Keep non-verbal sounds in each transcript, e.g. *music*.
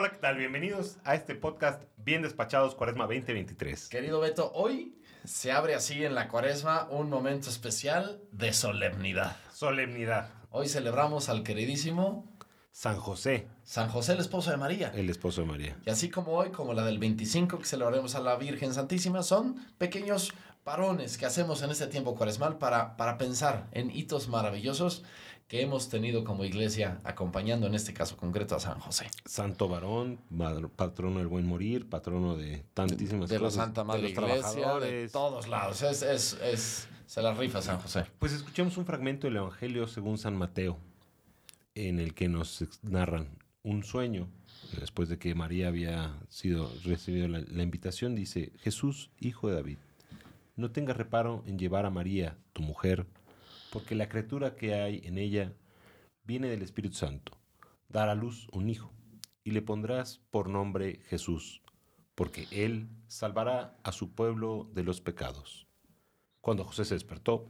Hola, ¿qué tal? Bienvenidos a este podcast Bien Despachados Cuaresma 2023. Querido Beto, hoy se abre así en la Cuaresma un momento especial de solemnidad. Solemnidad. Hoy celebramos al queridísimo San José, San José, el esposo de María. el esposo de María. Y así como hoy, como la del 25 que celebraremos a la Virgen Santísima, son pequeños parones que hacemos en este tiempo cuaresmal para, para pensar en hitos maravillosos que hemos tenido como iglesia acompañando en este caso concreto a San José. Santo varón, patrono del buen morir, patrono de tantísimas De la cosas. Santa Madre de los Iglesia, de todos lados. Es, es, es, se la rifa San José. Pues escuchemos un fragmento del Evangelio según San Mateo, en el que nos narran un sueño. Después de que María había sido recibido la, la invitación, dice: Jesús, hijo de David, no tengas reparo en llevar a María, tu mujer, porque la criatura que hay en ella viene del Espíritu Santo. Dará a luz un hijo, y le pondrás por nombre Jesús, porque él salvará a su pueblo de los pecados. Cuando José se despertó,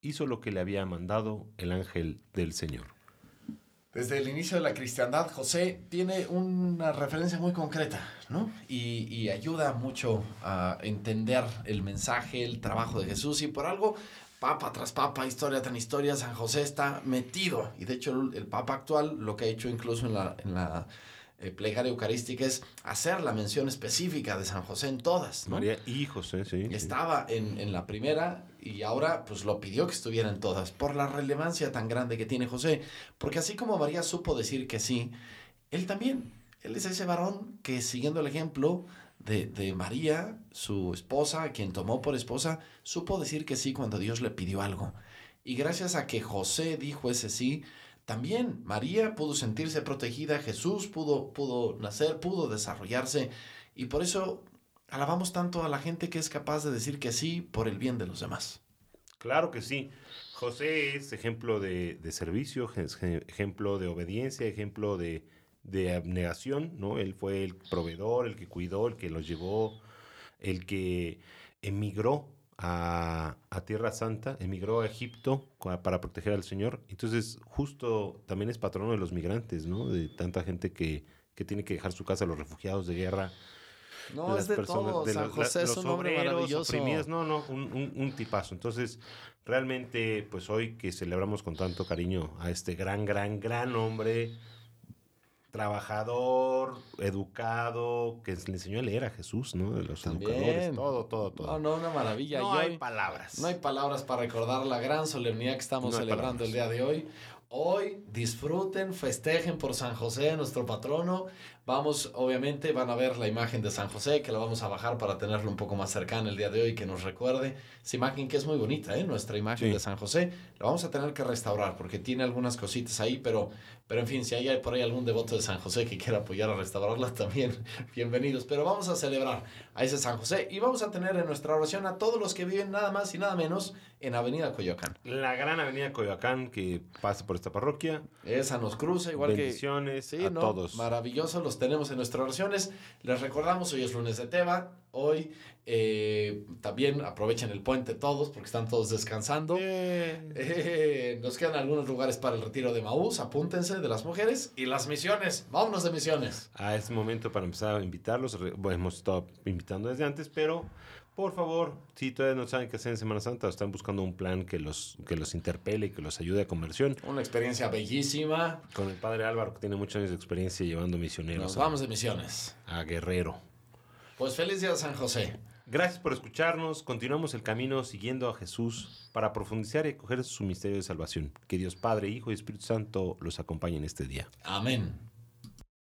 hizo lo que le había mandado el ángel del Señor. Desde el inicio de la cristiandad, José tiene una referencia muy concreta, ¿no? Y, y ayuda mucho a entender el mensaje, el trabajo de Jesús. Y por algo, papa tras papa, historia tras historia, San José está metido. Y de hecho, el, el papa actual lo que ha hecho incluso en la, en la eh, plegaria eucarística es hacer la mención específica de San José en todas, ¿no? María y José, sí. sí. Estaba en, en la primera y ahora pues lo pidió que estuviera en todas por la relevancia tan grande que tiene José. Porque así como María supo decir que sí, él también. Él es ese varón que siguiendo el ejemplo de, de María, su esposa, a quien tomó por esposa, supo decir que sí cuando Dios le pidió algo. Y gracias a que José dijo ese sí, también María pudo sentirse protegida, Jesús pudo, pudo nacer, pudo desarrollarse. Y por eso alabamos tanto a la gente que es capaz de decir que sí por el bien de los demás. Claro que sí. José es ejemplo de, de servicio, ejemplo de obediencia, ejemplo de, de abnegación, ¿no? Él fue el proveedor, el que cuidó, el que los llevó, el que emigró a, a Tierra Santa, emigró a Egipto para proteger al Señor. Entonces, justo también es patrono de los migrantes, ¿no? De tanta gente que, que tiene que dejar su casa, los refugiados de guerra. No, es de todo. San los- José es los un hombre maravilloso. oprimidos. No, no, un, un- un tipazo. Entonces, realmente, pues hoy que celebramos con tanto cariño a este gran, gran, gran hombre, trabajador, educado, que le enseñó a leer a Jesús, ¿no? De los También. educadores, todo, todo, todo. No, no, una maravilla. No hay palabras. No hay palabras para recordar la gran solemnidad que estamos No celebrando palabras. el día de hoy. Hoy disfruten, festejen por San José, nuestro patrono. Vamos, obviamente, van a ver la imagen de San José, que la vamos a bajar para tenerlo un poco más cercana el día de hoy, que nos recuerde. Esa imagen que es muy bonita, ¿eh? Nuestra imagen Sí. de San José. La vamos a tener que restaurar porque tiene algunas cositas ahí, pero, pero en fin, si hay por ahí algún devoto de San José que quiera apoyar a restaurarla, *laughs* también bienvenidos. Pero vamos a celebrar a ese San José y vamos a tener en nuestra oración a todos los que viven nada más y nada menos en Avenida Coyoacán. La gran avenida Coyoacán que pasa por esta parroquia. Esa nos cruza, igual que. Bendiciones Sí, a ¿no? todos. Maravilloso, los tenemos en nuestras oraciones. Les recordamos, hoy es lunes de Teba. Hoy eh, también aprovechen el puente todos, porque están todos descansando. Eh, Eh, nos quedan algunos lugares para el retiro de Maús, apúntense de las mujeres y las misiones. Vámonos de misiones. a este momento para empezar a invitarlos. Bueno, hemos estado invitando desde antes, pero por favor, si todavía no saben qué hacer en Semana Santa están buscando un plan que los, que los interpele y que los ayude a conversión, Una experiencia bellísima. con el padre Álvaro, que tiene muchos años de experiencia llevando misioneros Nos a- vamos de misiones. a Guerrero. Pues feliz día San José. Gracias por escucharnos. Continuamos el camino siguiendo a Jesús para profundizar y acoger su misterio de salvación. Que Dios Padre, Hijo y Espíritu Santo los acompañen este día. Amén.